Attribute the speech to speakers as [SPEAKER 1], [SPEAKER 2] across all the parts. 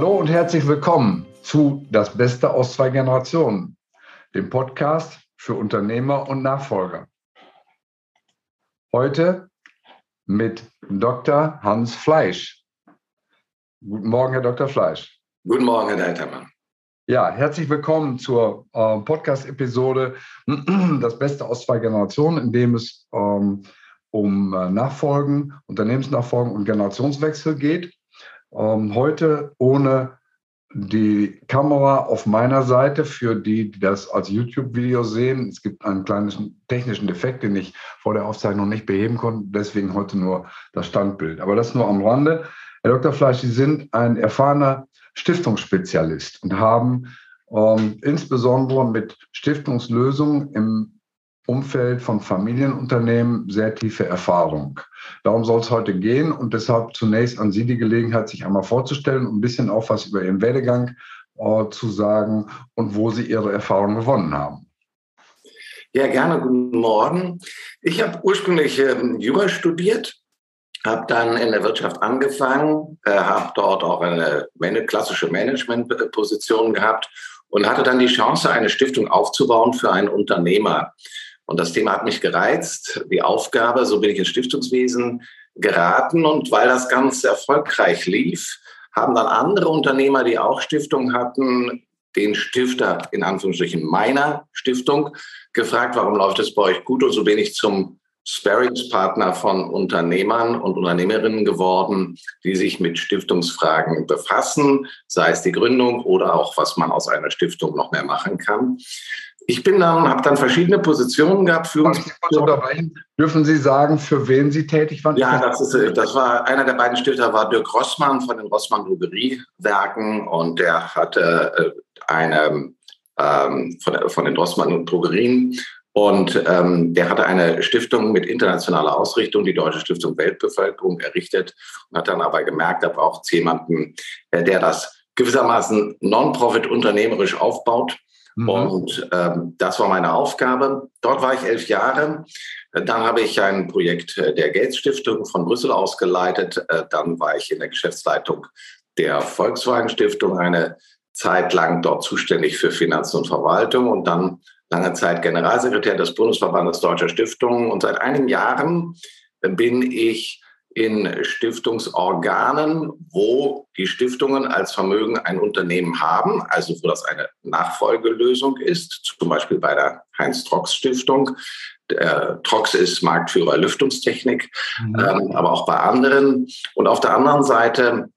[SPEAKER 1] Hallo und herzlich willkommen zu Das Beste aus zwei Generationen, dem Podcast für Unternehmer und Nachfolger. Heute mit Dr. Hans Fleisch. Guten Morgen, Herr Dr. Fleisch.
[SPEAKER 2] Guten Morgen, Herr Deitermann.
[SPEAKER 1] Ja, herzlich willkommen zur äh, Podcast-Episode Das Beste aus zwei Generationen, in dem es ähm, um äh, Nachfolgen, Unternehmensnachfolgen und Generationswechsel geht. Ähm, heute ohne die Kamera auf meiner Seite für die, die das als YouTube-Video sehen. Es gibt einen kleinen technischen Defekt, den ich vor der Aufzeichnung nicht beheben konnte. Deswegen heute nur das Standbild. Aber das nur am Rande. Herr Dr. Fleisch, Sie sind ein erfahrener Stiftungsspezialist und haben ähm, insbesondere mit Stiftungslösungen im Umfeld von Familienunternehmen sehr tiefe Erfahrung. Darum soll es heute gehen und deshalb zunächst an Sie die Gelegenheit, sich einmal vorzustellen und ein bisschen auch was über Ihren Werdegang äh, zu sagen und wo Sie Ihre Erfahrung gewonnen haben.
[SPEAKER 2] Ja, gerne. Guten Morgen. Ich habe ursprünglich ähm, Jura studiert, habe dann in der Wirtschaft angefangen, äh, habe dort auch eine klassische Managementposition gehabt und hatte dann die Chance, eine Stiftung aufzubauen für einen Unternehmer. Und das Thema hat mich gereizt, die Aufgabe, so bin ich ins Stiftungswesen geraten. Und weil das ganz erfolgreich lief, haben dann andere Unternehmer, die auch Stiftungen hatten, den Stifter in Anführungsstrichen meiner Stiftung gefragt, warum läuft es bei euch gut? Und so bin ich zum Sparringspartner von Unternehmern und Unternehmerinnen geworden, die sich mit Stiftungsfragen befassen, sei es die Gründung oder auch, was man aus einer Stiftung noch mehr machen kann. Ich bin dann, habe dann verschiedene Positionen gehabt.
[SPEAKER 1] Führungspositionen. Dürfen Sie sagen, für wen Sie tätig waren?
[SPEAKER 2] Ja, das, ist, das war einer der beiden Stifter war Dirk Rossmann von den Rossmann Drogeriewerken und der hatte äh, eine ähm, von, von, den Rossmann Drogerien und ähm, der hatte eine Stiftung mit internationaler Ausrichtung, die Deutsche Stiftung Weltbevölkerung, errichtet und hat dann aber gemerkt, er braucht jemanden, äh, der das gewissermaßen non-profit unternehmerisch aufbaut Mhm. Und ähm, das war meine Aufgabe. Dort war ich elf Jahre. Dann habe ich ein Projekt der Gates Stiftung von Brüssel ausgeleitet. Äh, dann war ich in der Geschäftsleitung der Volkswagen Stiftung eine Zeit lang dort zuständig für Finanzen und Verwaltung und dann lange Zeit Generalsekretär des Bundesverbandes Deutscher Stiftungen. Und seit einigen Jahren bin ich in Stiftungsorganen, wo die Stiftungen als Vermögen ein Unternehmen haben, also wo das eine Nachfolgelösung ist, zum Beispiel bei der Heinz-Trox-Stiftung. Trox ist Marktführer Lüftungstechnik, mhm. ähm, aber auch bei anderen. Und auf der anderen Seite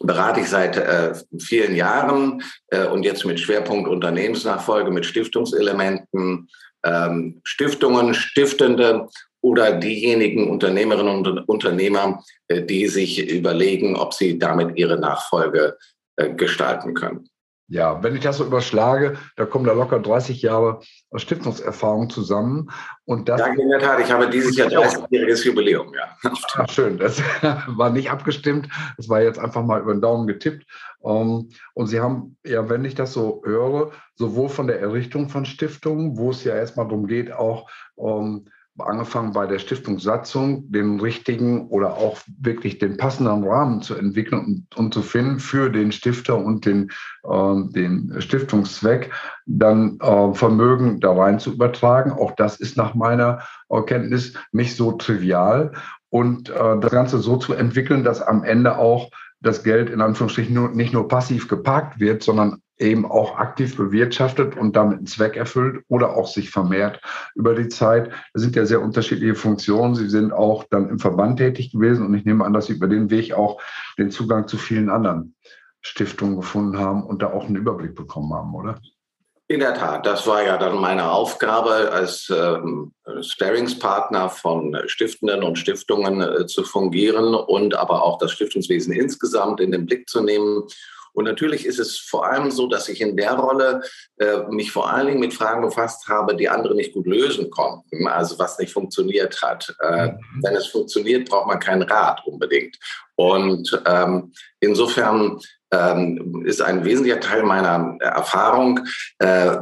[SPEAKER 2] berate ich seit äh, vielen Jahren äh, und jetzt mit Schwerpunkt Unternehmensnachfolge, mit Stiftungselementen, ähm, Stiftungen, Stiftende oder diejenigen Unternehmerinnen und Unternehmer, äh, die sich überlegen, ob sie damit ihre Nachfolge äh, gestalten können.
[SPEAKER 1] Ja, wenn ich das so überschlage, da kommen da locker 30 Jahre Stiftungserfahrung zusammen. Und das
[SPEAKER 2] ja, in der Tat, ich habe dieses Jahr 30-jähriges Jubiläum, ja.
[SPEAKER 1] Ach, schön, das war nicht abgestimmt, das war jetzt einfach mal über den Daumen getippt. Ähm, und Sie haben, ja, wenn ich das so höre, sowohl von der Errichtung von Stiftungen, wo es ja erstmal darum geht, auch um, ähm, angefangen bei der Stiftungssatzung, den richtigen oder auch wirklich den passenden Rahmen zu entwickeln und, und zu finden für den Stifter und den, äh, den Stiftungszweck, dann äh, Vermögen da rein zu übertragen. Auch das ist nach meiner Erkenntnis nicht so trivial. Und äh, das Ganze so zu entwickeln, dass am Ende auch das Geld in Anführungsstrichen nur, nicht nur passiv geparkt wird, sondern eben auch aktiv bewirtschaftet und damit einen Zweck erfüllt oder auch sich vermehrt über die Zeit. Das sind ja sehr unterschiedliche Funktionen. Sie sind auch dann im Verband tätig gewesen und ich nehme an, dass Sie über den Weg auch den Zugang zu vielen anderen Stiftungen gefunden haben und da auch einen Überblick bekommen haben, oder?
[SPEAKER 2] In der Tat, das war ja dann meine Aufgabe, als ähm, Sparingspartner von Stiftenden und Stiftungen äh, zu fungieren und aber auch das Stiftungswesen insgesamt in den Blick zu nehmen und natürlich ist es vor allem so, dass ich in der Rolle äh, mich vor allen Dingen mit Fragen befasst habe, die andere nicht gut lösen konnten, also was nicht funktioniert hat. Äh, mhm. Wenn es funktioniert, braucht man keinen Rat unbedingt. Und ähm, insofern ist ein wesentlicher Teil meiner Erfahrung äh,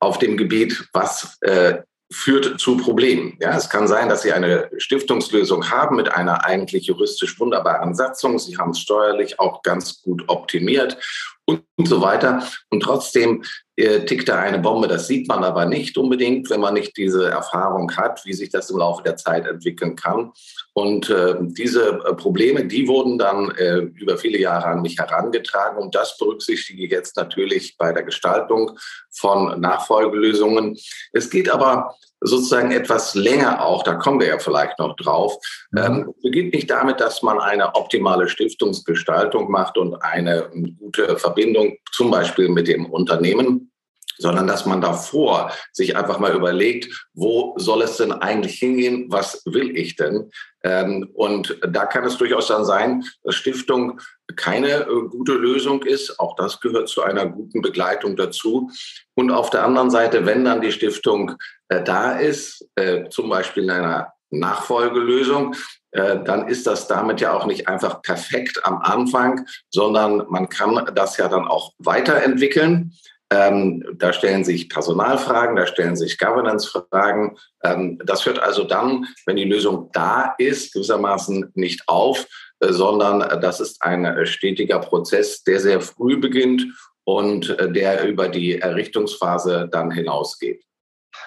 [SPEAKER 2] auf dem Gebiet, was äh, führt zu Problemen. Ja, es kann sein, dass Sie eine Stiftungslösung haben mit einer eigentlich juristisch wunderbaren Satzung. Sie haben es steuerlich auch ganz gut optimiert und, so weiter. Und trotzdem äh, tickt da eine Bombe. Das sieht man aber nicht unbedingt, wenn man nicht diese Erfahrung hat, wie sich das im Laufe der Zeit entwickeln kann. Und äh, diese äh, Probleme, die wurden dann äh, über viele Jahre an mich herangetragen. Und das berücksichtige ich jetzt natürlich bei der Gestaltung von Nachfolgelösungen. Es geht aber sozusagen etwas länger auch, da kommen wir ja vielleicht noch drauf. Mhm. Ähm, beginnt nicht damit, dass man eine optimale Stiftungsgestaltung macht und eine gute Verbindung zum Beispiel mit dem Unternehmen sondern dass man davor sich einfach mal überlegt, wo soll es denn eigentlich hingehen, was will ich denn? Ähm, und da kann es durchaus dann sein, dass Stiftung keine äh, gute Lösung ist. Auch das gehört zu einer guten Begleitung dazu. Und auf der anderen Seite, wenn dann die Stiftung äh, da ist, äh, zum Beispiel in einer Nachfolgelösung, dann ist das damit ja auch nicht einfach perfekt am Anfang, sondern man kann das ja dann auch weiterentwickeln. Ähm, da stellen sich Personalfragen, da stellen sich Governance-Fragen. Ähm, das hört also dann, wenn die Lösung da ist, gewissermaßen nicht auf, äh, sondern das ist ein äh, stetiger Prozess, der sehr früh beginnt und äh, der über die Errichtungsphase dann hinausgeht.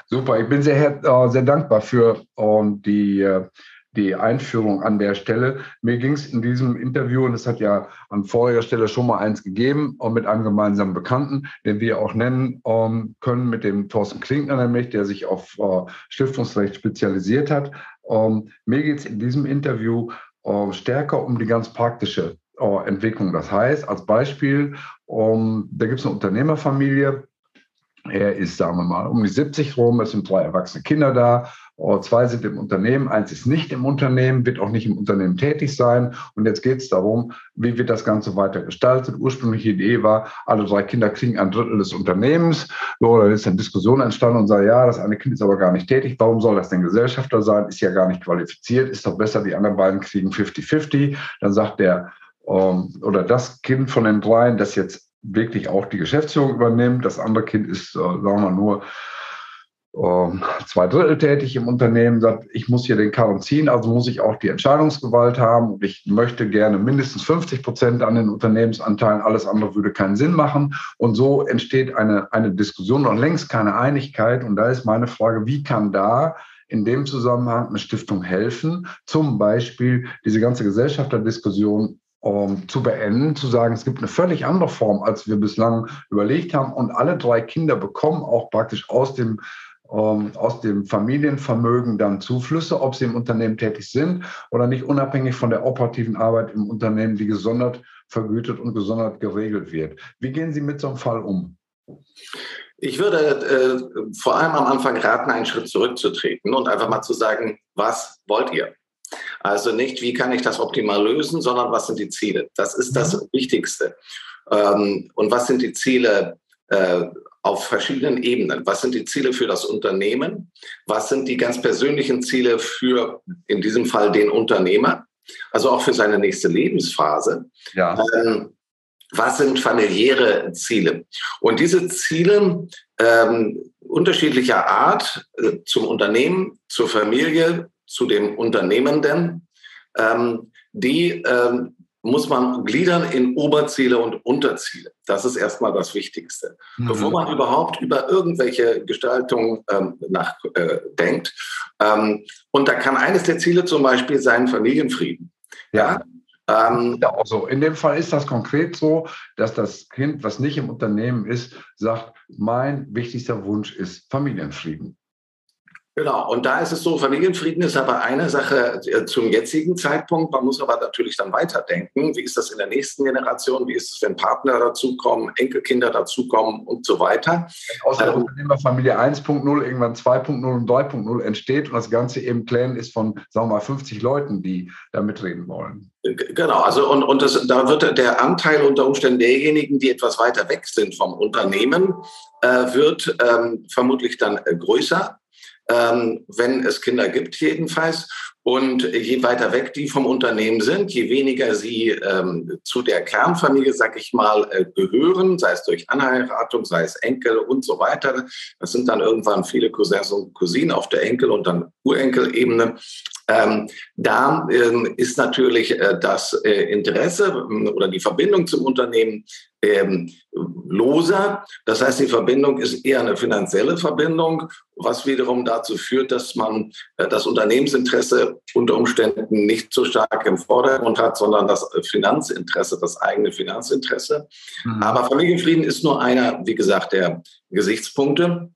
[SPEAKER 1] Super, ich bin sehr, äh, sehr dankbar für ähm, die äh, die Einführung an der Stelle. Mir ging es in diesem Interview, und es hat ja an voriger Stelle schon mal eins gegeben, auch mit einem gemeinsamen Bekannten, den wir auch nennen ähm, können, mit dem Thorsten Klinkner nämlich, der sich auf äh, Stiftungsrecht spezialisiert hat. Ähm, mir geht es in diesem Interview äh, stärker um die ganz praktische äh, Entwicklung. Das heißt, als Beispiel, ähm, da gibt es eine Unternehmerfamilie, er ist, sagen wir mal, um die 70 rum, es sind drei erwachsene Kinder da, zwei sind im Unternehmen, eins ist nicht im Unternehmen, wird auch nicht im Unternehmen tätig sein. Und jetzt geht es darum, wie wird das Ganze weiter gestaltet. Ursprüngliche Idee war, alle drei Kinder kriegen ein Drittel des Unternehmens. So, da ist eine Diskussion entstanden und sagt, ja, das eine Kind ist aber gar nicht tätig. Warum soll das denn Gesellschafter sein? Ist ja gar nicht qualifiziert. Ist doch besser, die anderen beiden kriegen 50-50. Dann sagt der, ähm, oder das Kind von den dreien, das jetzt wirklich auch die Geschäftsführung übernimmt. Das andere Kind ist, äh, sagen wir nur, äh, zwei Drittel tätig im Unternehmen, sagt, ich muss hier den Karren ziehen, also muss ich auch die Entscheidungsgewalt haben und ich möchte gerne mindestens 50 Prozent an den Unternehmensanteilen, alles andere würde keinen Sinn machen. Und so entsteht eine, eine Diskussion und längst keine Einigkeit. Und da ist meine Frage, wie kann da in dem Zusammenhang eine Stiftung helfen, zum Beispiel diese ganze Gesellschafterdiskussion um, zu beenden, zu sagen, es gibt eine völlig andere Form, als wir bislang überlegt haben. Und alle drei Kinder bekommen auch praktisch aus dem, aus dem Familienvermögen dann Zuflüsse, ob sie im Unternehmen tätig sind oder nicht, unabhängig von der operativen Arbeit im Unternehmen, die gesondert vergütet und gesondert geregelt wird. Wie gehen Sie mit so einem Fall um?
[SPEAKER 2] Ich würde äh, vor allem am Anfang raten, einen Schritt zurückzutreten und einfach mal zu sagen, was wollt ihr? Also nicht, wie kann ich das optimal lösen, sondern was sind die Ziele? Das ist das mhm. Wichtigste. Ähm, und was sind die Ziele äh, auf verschiedenen Ebenen? Was sind die Ziele für das Unternehmen? Was sind die ganz persönlichen Ziele für, in diesem Fall, den Unternehmer? Also auch für seine nächste Lebensphase. Ja. Ähm, was sind familiäre Ziele? Und diese Ziele ähm, unterschiedlicher Art äh, zum Unternehmen, zur Familie, zu dem Unternehmenden, ähm, die ähm, muss man gliedern in Oberziele und Unterziele. Das ist erstmal das Wichtigste. Mhm. Bevor man überhaupt über irgendwelche Gestaltungen ähm, nachdenkt. Äh, ähm, und da kann eines der Ziele zum Beispiel sein Familienfrieden.
[SPEAKER 1] Ja. Ähm, ja, also in dem Fall ist das konkret so, dass das Kind, was nicht im Unternehmen ist, sagt, mein wichtigster Wunsch ist Familienfrieden.
[SPEAKER 2] Genau, und da ist es so, Familienfrieden ist aber eine Sache äh, zum jetzigen Zeitpunkt. Man muss aber natürlich dann weiterdenken. Wie ist das in der nächsten Generation? Wie ist es, wenn Partner dazukommen, Enkelkinder dazukommen und so weiter?
[SPEAKER 1] Wenn aus der ähm, Unternehmerfamilie 1.0 irgendwann 2.0 und 3.0 entsteht und das Ganze eben Clan ist von, sagen wir mal, 50 Leuten, die da mitreden wollen.
[SPEAKER 2] Genau, also und, und das, da wird der Anteil unter Umständen derjenigen, die etwas weiter weg sind vom Unternehmen, äh, wird ähm, vermutlich dann äh, größer ähm, wenn es Kinder gibt jedenfalls. Und je weiter weg die vom Unternehmen sind, je weniger sie ähm, zu der Kernfamilie, sag ich mal, äh, gehören, sei es durch Anheiratung, sei es Enkel und so weiter. Das sind dann irgendwann viele Cousins und Cousinen auf der Enkel- und dann Urenkelebene. Ähm, da ähm, ist natürlich äh, das äh, Interesse ähm, oder die Verbindung zum Unternehmen ähm, loser. Das heißt, die Verbindung ist eher eine finanzielle Verbindung, was wiederum dazu führt, dass man äh, das Unternehmensinteresse unter Umständen nicht so stark im Vordergrund hat, sondern das Finanzinteresse, das eigene Finanzinteresse. Mhm. Aber Familienfrieden ist nur einer, wie gesagt, der Gesichtspunkte.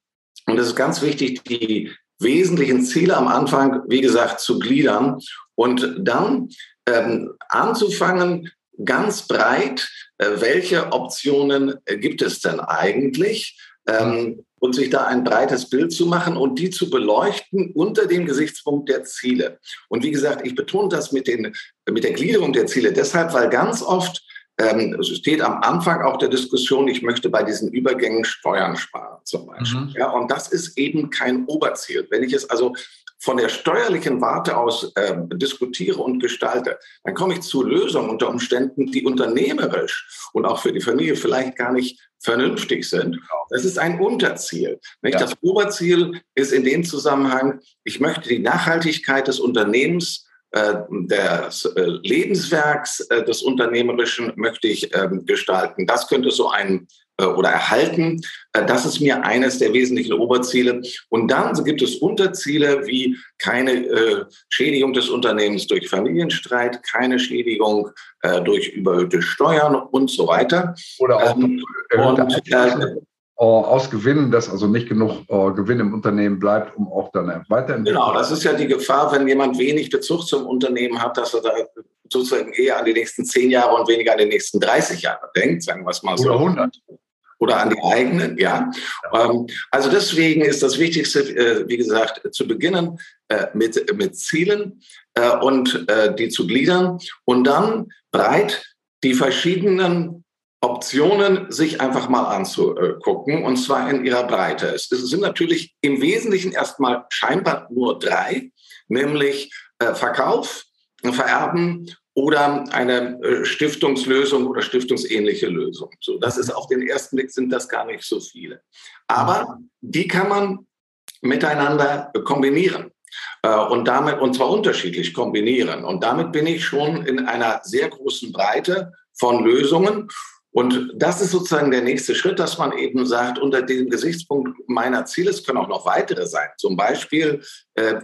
[SPEAKER 2] Und es ist ganz wichtig, die wesentlichen Ziele am Anfang, wie gesagt, zu gliedern und dann ähm, anzufangen, ganz breit, äh, welche Optionen äh, gibt es denn eigentlich? Ähm, und sich da ein breites Bild zu machen und die zu beleuchten unter dem Gesichtspunkt der Ziele. Und wie gesagt, ich betone das mit, den, mit der Gliederung der Ziele deshalb, weil ganz oft ähm, steht am Anfang auch der Diskussion, ich möchte bei diesen Übergängen Steuern sparen zum Beispiel. Mhm. Ja, und das ist eben kein Oberziel. Wenn ich es also von der steuerlichen Warte aus äh, diskutiere und gestalte, dann komme ich zu Lösungen unter Umständen, die unternehmerisch und auch für die Familie vielleicht gar nicht vernünftig sind. Genau. Das ist ein Unterziel. Ja. Das Oberziel ist in dem Zusammenhang, ich möchte die Nachhaltigkeit des Unternehmens des äh, Lebenswerks äh, des Unternehmerischen möchte ich ähm, gestalten. Das könnte so ein oder erhalten. Das ist mir eines der wesentlichen Oberziele. Und dann gibt es Unterziele wie keine Schädigung des Unternehmens durch Familienstreit, keine Schädigung durch überhöhte Steuern und so weiter.
[SPEAKER 1] Oder auch ähm, und, äh, aus Gewinnen, dass also nicht genug äh, Gewinn im Unternehmen bleibt, um auch dann weiterentwickeln.
[SPEAKER 2] Genau, das ist ja die Gefahr, wenn jemand wenig Bezug zum Unternehmen hat, dass er da sozusagen eher an die nächsten zehn Jahre und weniger an die nächsten 30 Jahre denkt, sagen wir es mal so.
[SPEAKER 1] Oder 100
[SPEAKER 2] oder an die eigenen, ja. ja. Ähm, also deswegen ist das Wichtigste, äh, wie gesagt, zu beginnen äh, mit, mit Zielen äh, und äh, die zu gliedern und dann breit die verschiedenen Optionen sich einfach mal anzugucken, und zwar in ihrer Breite. Es sind natürlich im Wesentlichen erstmal scheinbar nur drei, nämlich äh, Verkauf, Vererben oder eine äh, Stiftungslösung oder stiftungsähnliche Lösung. So, das ist auf den ersten Blick sind das gar nicht so viele. Aber die kann man miteinander kombinieren. Äh, und damit, und zwar unterschiedlich kombinieren. Und damit bin ich schon in einer sehr großen Breite von Lösungen. Und das ist sozusagen der nächste Schritt, dass man eben sagt, unter dem Gesichtspunkt meiner Ziele, es können auch noch weitere sein. Zum Beispiel,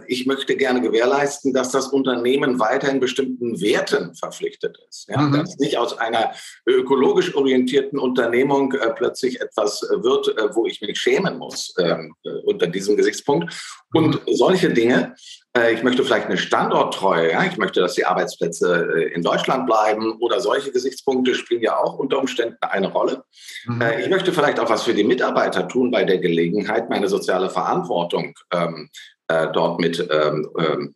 [SPEAKER 2] ich möchte gerne gewährleisten, dass das Unternehmen weiterhin bestimmten Werten verpflichtet ist. Ja? Mhm. Dass nicht aus einer ökologisch orientierten Unternehmung äh, plötzlich etwas wird, äh, wo ich mich schämen muss ähm, äh, unter diesem Gesichtspunkt. Und mhm. solche Dinge äh, ich möchte vielleicht eine Standorttreue, ja? ich möchte, dass die Arbeitsplätze äh, in Deutschland bleiben oder solche Gesichtspunkte spielen ja auch unter Umständen eine Rolle. Mhm. Äh, ich möchte vielleicht auch was für die Mitarbeiter tun bei der Gelegenheit, meine soziale Verantwortung ähm, äh, dort mit ähm, ähm,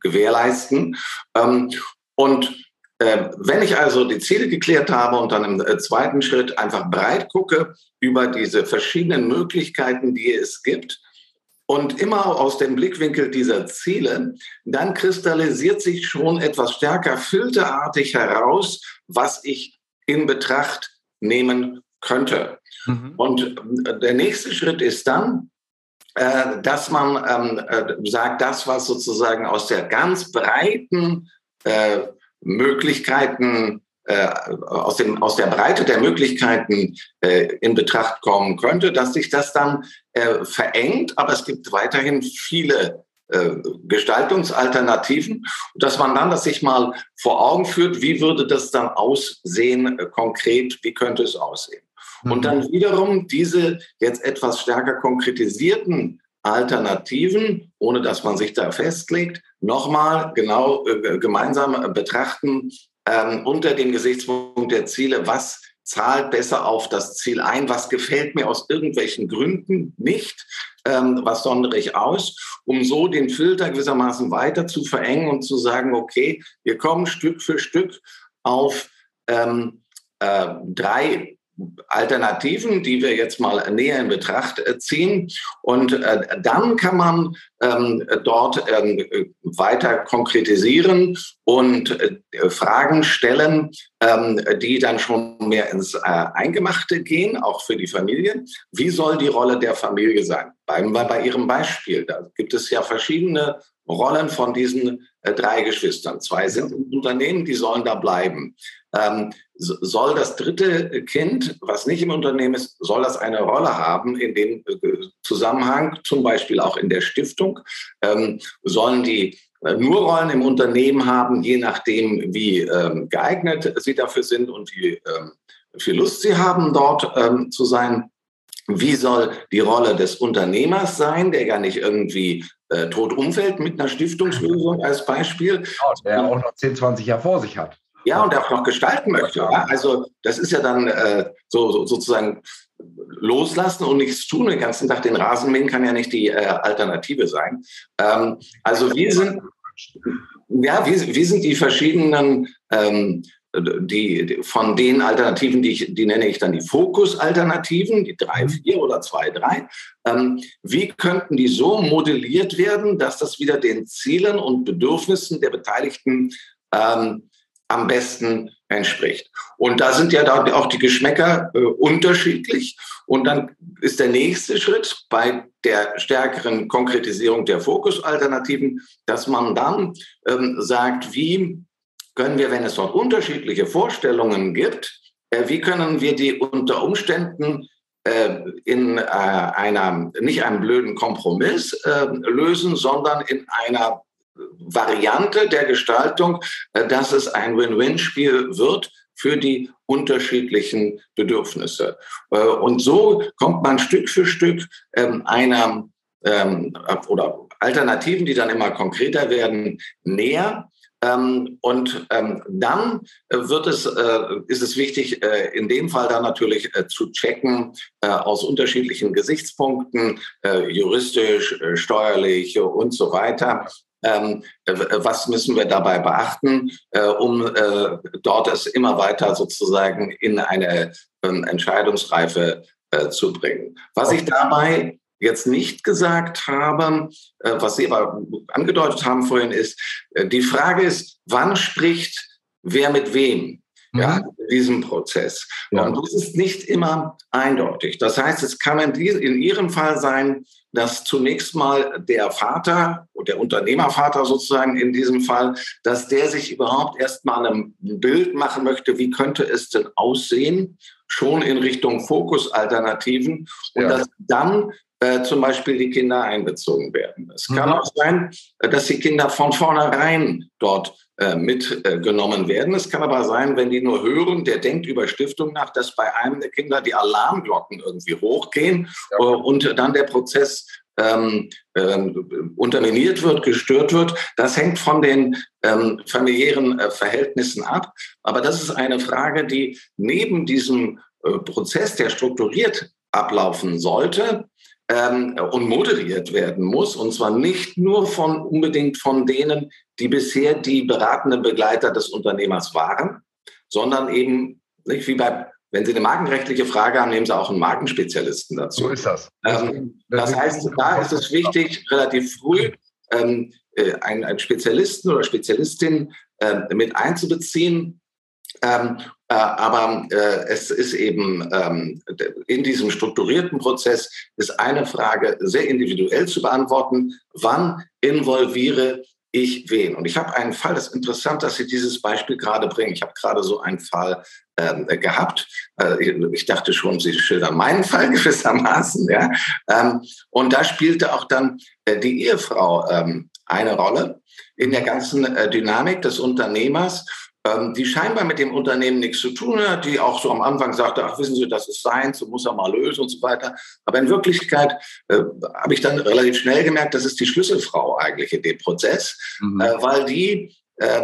[SPEAKER 2] gewährleisten. Ähm, und äh, wenn ich also die Ziele geklärt habe und dann im äh, zweiten Schritt einfach breit gucke über diese verschiedenen Möglichkeiten, die es gibt, und immer aus dem Blickwinkel dieser Ziele, dann kristallisiert sich schon etwas stärker filterartig heraus, was ich in Betracht nehmen könnte. Mhm. Und äh, der nächste Schritt ist dann, äh, dass man ähm, äh, sagt, das, was sozusagen aus der ganz breiten äh, Möglichkeiten äh, aus, dem, aus der Breite der Möglichkeiten äh, in Betracht kommen könnte, dass sich das dann äh, verengt, aber es gibt weiterhin viele Gestaltungsalternativen, dass man dann das sich mal vor Augen führt, wie würde das dann aussehen konkret, wie könnte es aussehen. Mhm. Und dann wiederum diese jetzt etwas stärker konkretisierten Alternativen, ohne dass man sich da festlegt, nochmal genau äh, gemeinsam betrachten, ähm, unter dem Gesichtspunkt der Ziele, was zahlt besser auf das Ziel ein, was gefällt mir aus irgendwelchen Gründen nicht, ähm, was sondere ich aus, um so den Filter gewissermaßen weiter zu verengen und zu sagen, okay, wir kommen Stück für Stück auf ähm, äh, drei Alternativen, die wir jetzt mal näher in Betracht äh, ziehen. Und äh, dann kann man ähm, dort ähm, weiter konkretisieren und äh, Fragen stellen, ähm, die dann schon mehr ins äh, Eingemachte gehen, auch für die Familie. Wie soll die Rolle der Familie sein? Bleiben wir bei Ihrem Beispiel. Da gibt es ja verschiedene Rollen von diesen äh, drei Geschwistern. Zwei sind im Unternehmen, die sollen da bleiben. Ähm, soll das dritte Kind, was nicht im Unternehmen ist, soll das eine Rolle haben in dem äh, Zusammenhang, zum Beispiel auch in der Stiftung? Ähm, sollen die äh, nur Rollen im Unternehmen haben, je nachdem, wie ähm, geeignet sie dafür sind und wie ähm, viel Lust sie haben, dort ähm, zu sein? Wie soll die Rolle des Unternehmers sein, der ja nicht irgendwie äh, tot umfällt mit einer Stiftungslösung als Beispiel? Genau,
[SPEAKER 1] der auch noch 10, 20 Jahre vor sich hat.
[SPEAKER 2] Ja, und auch noch gestalten möchte. Ja? Also das ist ja dann äh, so, so, sozusagen loslassen und nichts tun den ganzen Tag den Rasen mähen kann ja nicht die äh, Alternative sein. Ähm, also wir sind ja, wie, wie sind die verschiedenen ähm, die, von den Alternativen, die, ich, die nenne ich dann die Fokus-Alternativen, die drei, mhm. vier oder zwei, drei. Ähm, wie könnten die so modelliert werden, dass das wieder den Zielen und Bedürfnissen der Beteiligten ähm, am besten entspricht? Und da sind ja auch die Geschmäcker äh, unterschiedlich. Und dann ist der nächste Schritt bei der stärkeren Konkretisierung der Fokus-Alternativen, dass man dann ähm, sagt, wie können wir, wenn es dort unterschiedliche Vorstellungen gibt, äh, wie können wir die unter Umständen äh, in äh, einer, nicht einem blöden Kompromiss äh, lösen, sondern in einer Variante der Gestaltung, dass es ein Win-Win-Spiel wird für die unterschiedlichen Bedürfnisse. Und so kommt man Stück für Stück ähm, einer ähm, oder Alternativen, die dann immer konkreter werden, näher. Ähm, und ähm, dann äh, wird es, äh, ist es wichtig, äh, in dem Fall dann natürlich äh, zu checken äh, aus unterschiedlichen Gesichtspunkten, äh, juristisch, steuerlich und so weiter. Ähm, was müssen wir dabei beachten, um dort es immer weiter sozusagen in eine ähm, Entscheidungsreife zu bringen? Was ich dabei jetzt nicht gesagt habe, äh, was Sie aber angedeutet haben vorhin, ist, äh, die Frage ist, wann spricht wer mit wem? Ja, mhm. in diesem Prozess. Ja. Und das ist nicht immer eindeutig. Das heißt, es kann in, in Ihrem Fall sein, dass zunächst mal der Vater der Unternehmervater sozusagen in diesem Fall, dass der sich überhaupt erst mal ein Bild machen möchte, wie könnte es denn aussehen, schon in Richtung Fokusalternativen und ja. dass dann äh, zum Beispiel die Kinder einbezogen werden. Es kann mhm. auch sein, äh, dass die Kinder von vornherein dort äh, mitgenommen äh, werden. Es kann aber sein, wenn die nur hören, der denkt über Stiftung nach, dass bei einem der Kinder die Alarmglocken irgendwie hochgehen ja. Äh, und dann der Prozess ähm, ähm, unterminiert wird, gestört wird. Das hängt von den ähm, familiären äh, Verhältnissen ab. Aber das ist eine Frage, die neben diesem Prozess, der strukturiert ablaufen sollte, ähm, und moderiert werden muss. Und zwar nicht nur von unbedingt von denen, die bisher die beratenden Begleiter des Unternehmers waren, sondern eben nicht wie bei wenn Sie eine markenrechtliche Frage haben, nehmen Sie auch einen Markenspezialisten dazu.
[SPEAKER 1] So ist das.
[SPEAKER 2] Ähm, das heißt, da ist es wichtig, relativ früh ähm, äh, einen, einen, Spezialisten oder Spezialistin äh, mit einzubeziehen, ähm, äh, aber äh, es ist eben ähm, in diesem strukturierten Prozess ist eine Frage sehr individuell zu beantworten. Wann involviere ich wen? Und ich habe einen Fall, das ist interessant, dass Sie dieses Beispiel gerade bringen. Ich habe gerade so einen Fall ähm, gehabt. Äh, ich dachte schon, Sie schildern meinen Fall gewissermaßen. Ja? Ähm, und da spielte auch dann äh, die Ehefrau ähm, eine Rolle in der ganzen äh, Dynamik des Unternehmers die scheinbar mit dem Unternehmen nichts zu tun hat, die auch so am Anfang sagte, ach wissen Sie, das ist sein, so muss er mal lösen und so weiter. Aber in Wirklichkeit äh, habe ich dann relativ schnell gemerkt, das ist die Schlüsselfrau eigentlich in dem Prozess, mhm. äh, weil die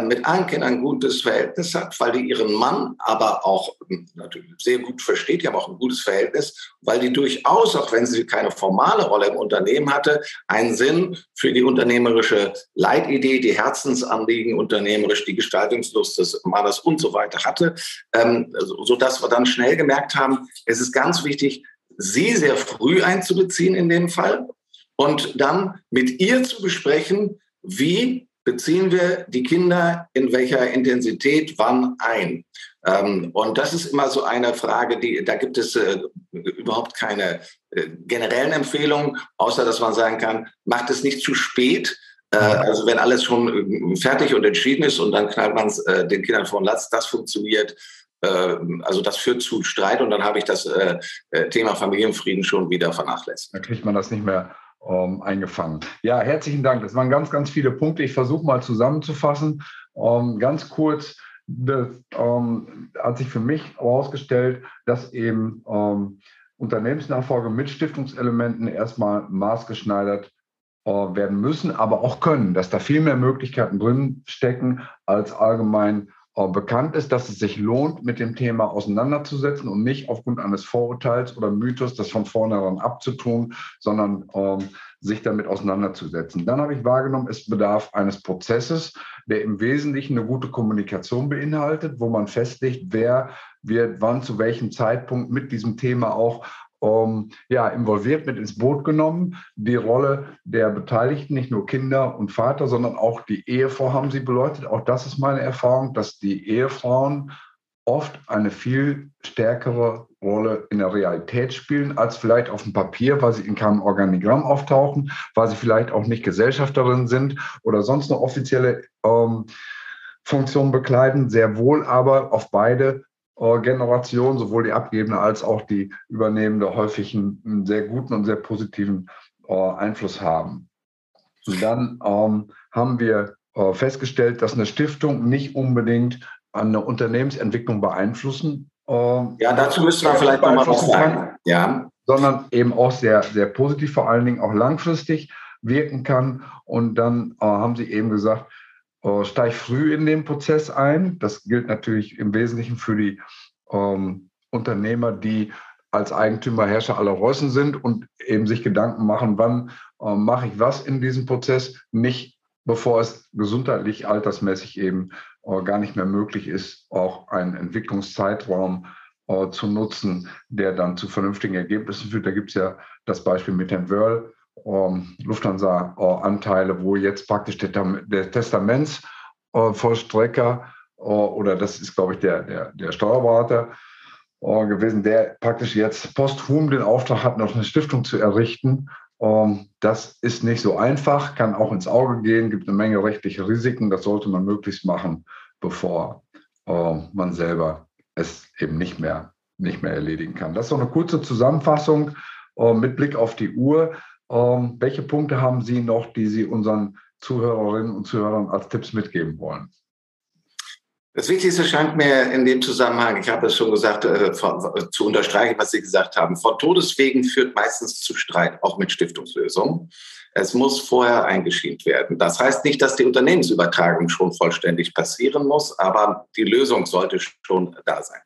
[SPEAKER 2] mit allen Kindern ein gutes Verhältnis hat, weil die ihren Mann aber auch hm, natürlich sehr gut versteht, die haben auch ein gutes Verhältnis, weil die durchaus, auch wenn sie keine formale Rolle im Unternehmen hatte, einen Sinn für die unternehmerische Leitidee, die Herzensanliegen unternehmerisch, die Gestaltungslust des Mannes und so weiter hatte, ähm, sodass wir dann schnell gemerkt haben, es ist ganz wichtig, sie sehr früh einzubeziehen in dem Fall und dann mit ihr zu besprechen, wie beziehen wir die Kinder in welcher Intensität wann ein. Ähm, und das ist immer so eine Frage, die, da gibt es äh, überhaupt keine äh, generellen Empfehlungen, außer dass man sagen kann, macht es nicht zu spät. Äh, also wenn alles schon äh, fertig und entschieden ist und dann knallt man es äh, den Kindern vor den Latz, das funktioniert äh, also das führt zu Streit und dann habe ich das Thema Familienfrieden schon wieder vernachlässigt.
[SPEAKER 1] Da kriegt man das nicht mehr ähm, eingefangen. Ja, herzlichen Dank. Das waren ganz, ganz viele Punkte. Ich versuche mal zusammenzufassen. Ähm, ganz kurz, das ähm, hat sich für mich herausgestellt, dass eben ähm, Unternehmensnachfolge mit Stiftungselementen erstmal maßgeschneidert äh, werden müssen, aber auch können, dass da viel mehr Möglichkeiten drin stecken als allgemein bekannt ist, dass es sich lohnt, mit dem Thema auseinanderzusetzen und nicht aufgrund eines Vorurteils oder Mythos das von vornherein abzutun, sondern ähm, sich damit auseinanderzusetzen. Dann habe ich wahrgenommen, es bedarf eines Prozesses, der im Wesentlichen eine gute Kommunikation beinhaltet, wo man festlegt, wer wird wann zu welchem Zeitpunkt mit diesem Thema auch ähm, ja, involviert, mit ins Boot genommen. Die Rolle der Beteiligten, nicht nur Kinder und Vater, sondern auch die Ehefrau haben sie beleuchtet. Auch das ist meine Erfahrung, dass die Ehefrauen oft eine viel stärkere Rolle in der Realität spielen, als vielleicht auf dem Papier, weil sie in keinem Organigramm auftauchen, weil sie vielleicht auch nicht Gesellschafterin sind oder sonst eine offizielle ähm, Funktion bekleiden, sehr wohl aber auf beide Generation, sowohl die abgebende als auch die übernehmende, häufig einen, sehr guten und sehr positiven äh, Einfluss haben. Und dann ähm, haben wir äh, festgestellt, dass eine Stiftung nicht unbedingt eine Unternehmensentwicklung beeinflussen.
[SPEAKER 2] Äh, ja, dazu müssen wir vielleicht nochmal was sagen.
[SPEAKER 1] Ja. Sondern eben auch sehr, sehr positiv, vor allen Dingen auch langfristig wirken kann. Und dann äh, haben Sie eben gesagt, äh, steig früh in den Prozess ein. Das gilt natürlich im Wesentlichen für die ähm, Unternehmer, die als Eigentümer Herrscher aller Reußen sind und eben sich Gedanken machen, wann äh, mache ich was in diesem Prozess, nicht bevor es gesundheitlich, altersmäßig eben äh, gar nicht mehr möglich ist, auch einen Entwicklungszeitraum äh, zu nutzen, der dann zu vernünftigen Ergebnissen führt. Da gibt es ja das Beispiel mit Herrn Wörl, ähm, Lufthansa-Anteile, wo jetzt praktisch der, der Testamentsvollstrecker äh, oder das ist, glaube ich, der, der, der Steuerberater äh, gewesen, der praktisch jetzt posthum den Auftrag hat, noch eine Stiftung zu errichten. Ähm, das ist nicht so einfach, kann auch ins Auge gehen, gibt eine Menge rechtliche Risiken. Das sollte man möglichst machen, bevor äh, man selber es eben nicht mehr, nicht mehr erledigen kann. Das ist so eine kurze Zusammenfassung mit Blick auf die Uhr. Ähm, welche Punkte haben Sie noch, die Sie unseren Zuhörerinnen und Zuhörern als Tipps mitgeben wollen?
[SPEAKER 2] Das Wichtigste scheint mir in dem Zusammenhang, ich habe es schon gesagt, äh, zu unterstreichen, was Sie gesagt haben. Von Todeswegen führt meistens zu Streit, auch mit Stiftungslösungen. Es muss vorher eingeschient werden. Das heißt nicht, dass die Unternehmensübertragung schon vollständig passieren muss, aber die Lösung sollte schon da sein.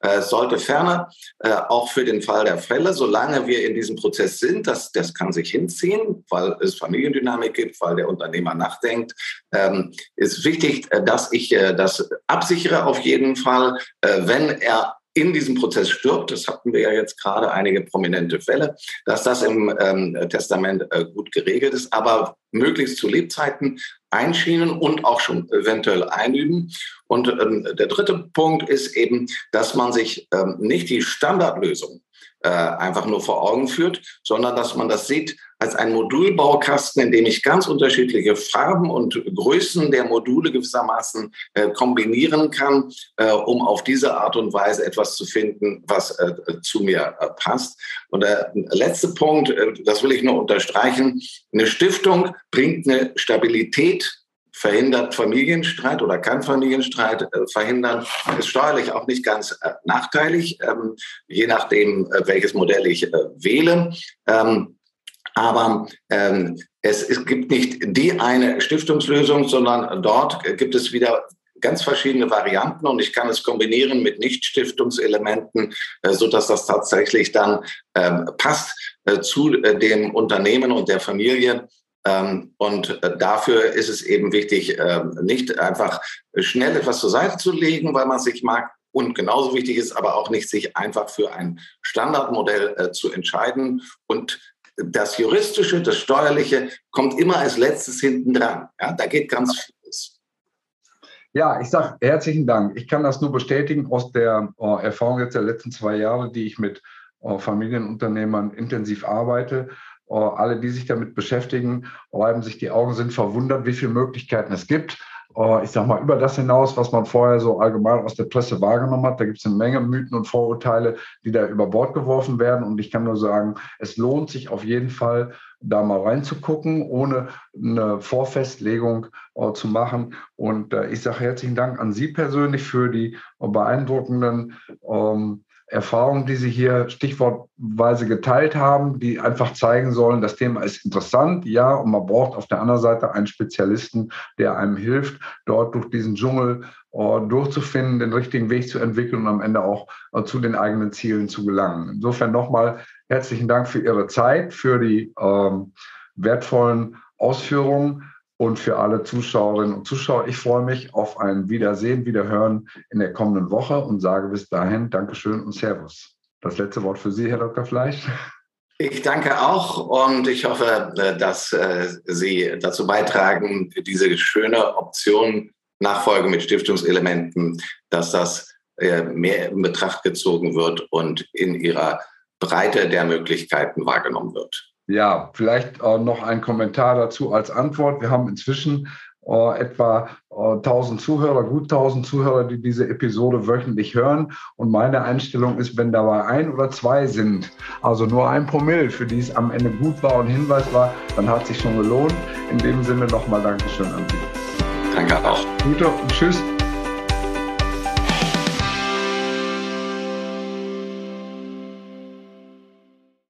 [SPEAKER 2] Es sollte ferner äh, auch für den Fall der Fälle, solange wir in diesem Prozess sind, das, das kann sich hinziehen, weil es Familiendynamik gibt, weil der Unternehmer nachdenkt, ähm, ist wichtig, äh, dass ich äh, das absichere auf jeden Fall, wenn er in diesem Prozess stirbt, das hatten wir ja jetzt gerade einige prominente Fälle, dass das im ähm, Testament äh, gut geregelt ist, aber möglichst zu Lebzeiten einschienen und auch schon eventuell einüben. Und ähm, der dritte Punkt ist eben, dass man sich ähm, nicht die Standardlösung äh, einfach nur vor Augen führt, sondern dass man das sieht als ein Modulbaukasten, in dem ich ganz unterschiedliche Farben und Größen der Module gewissermaßen äh, kombinieren kann, äh, um auf diese Art und Weise etwas zu finden, was äh, zu mir äh, passt. Und der letzte Punkt, äh, das will ich nur unterstreichen, eine Stiftung bringt eine Stabilität verhindert Familienstreit oder kann Familienstreit äh, verhindern, ist steuerlich auch nicht ganz äh, nachteilig, ähm, je nachdem, äh, welches Modell ich äh, wähle. Ähm, Aber ähm, es, es gibt nicht die eine Stiftungslösung, sondern dort gibt es wieder ganz verschiedene Varianten und ich kann es kombinieren mit Nicht-Stiftungselementen, äh, so dass das tatsächlich dann ähm, passt äh, zu äh, dem Unternehmen und der Familie. Ähm, und dafür ist es eben wichtig, ähm, nicht einfach schnell etwas zur Seite zu legen, weil man sich mag. Und genauso wichtig ist aber auch nicht, sich einfach für ein Standardmodell zu entscheiden. Und das Juristische, das Steuerliche kommt immer als letztes hinten dran. Ja, da geht ganz viel.
[SPEAKER 1] Ja, ich sage herzlichen Dank. Ich kann das nur bestätigen aus der uh, Erfahrung jetzt der letzten zwei Jahre, die ich mit Familienunternehmern intensiv arbeite. Uh, alle, die sich damit beschäftigen, reiben sich die Augen, sind verwundert, wie viele Möglichkeiten es gibt. Ich sage mal, über das hinaus, was man vorher so allgemein aus der Presse wahrgenommen hat, da gibt es eine Menge Mythen und Vorurteile, die da über Bord geworfen werden. Und ich kann nur sagen, es lohnt sich auf jeden Fall, da mal reinzugucken, ohne eine Vorfestlegung äh, zu machen. Und äh, ich sage herzlichen Dank an Sie persönlich für die beeindruckenden ähm, Erfahrungen, die Sie hier stichwortweise geteilt haben, die einfach zeigen sollen, das Thema ist interessant, ja, und man braucht auf der anderen Seite einen Spezialisten, der einem hilft, dort durch diesen Dschungel uh, durchzufinden, den richtigen Weg zu entwickeln und am Ende auch uh, zu den eigenen Zielen zu gelangen. Insofern nochmal herzlichen Dank für Ihre Zeit, für die ähm, wertvollen Ausführungen und für alle Zuschauerinnen und Zuschauer. Ich freue mich auf ein Wiedersehen, Wiederhören in der kommenden Woche und sage bis dahin Dankeschön und Servus. Das letzte Wort für Sie, Herr Dr. Fleisch.
[SPEAKER 2] Ich danke auch und ich hoffe, äh, dass äh, Sie dazu beitragen, diese schöne Option Nachfolge mit Stiftungselementen, dass das äh, mehr in Betracht gezogen wird und in ihrer Breite der Möglichkeiten wahrgenommen wird.
[SPEAKER 1] Ja, vielleicht äh, noch ein Kommentar dazu als Antwort. Wir haben inzwischen äh, etwa äh, 1000 Zuhörer, gut 1000 Zuhörer, die diese Episode wöchentlich hören. Und meine Einstellung ist, wenn dabei ein oder zwei sind, also nur ein Promille, für die es am Ende gut war und Hinweis war, dann hat sich schon gelohnt. In dem Sinne nochmal Dankeschön an Sie.
[SPEAKER 2] Danke auch.
[SPEAKER 1] Gute und tschüss.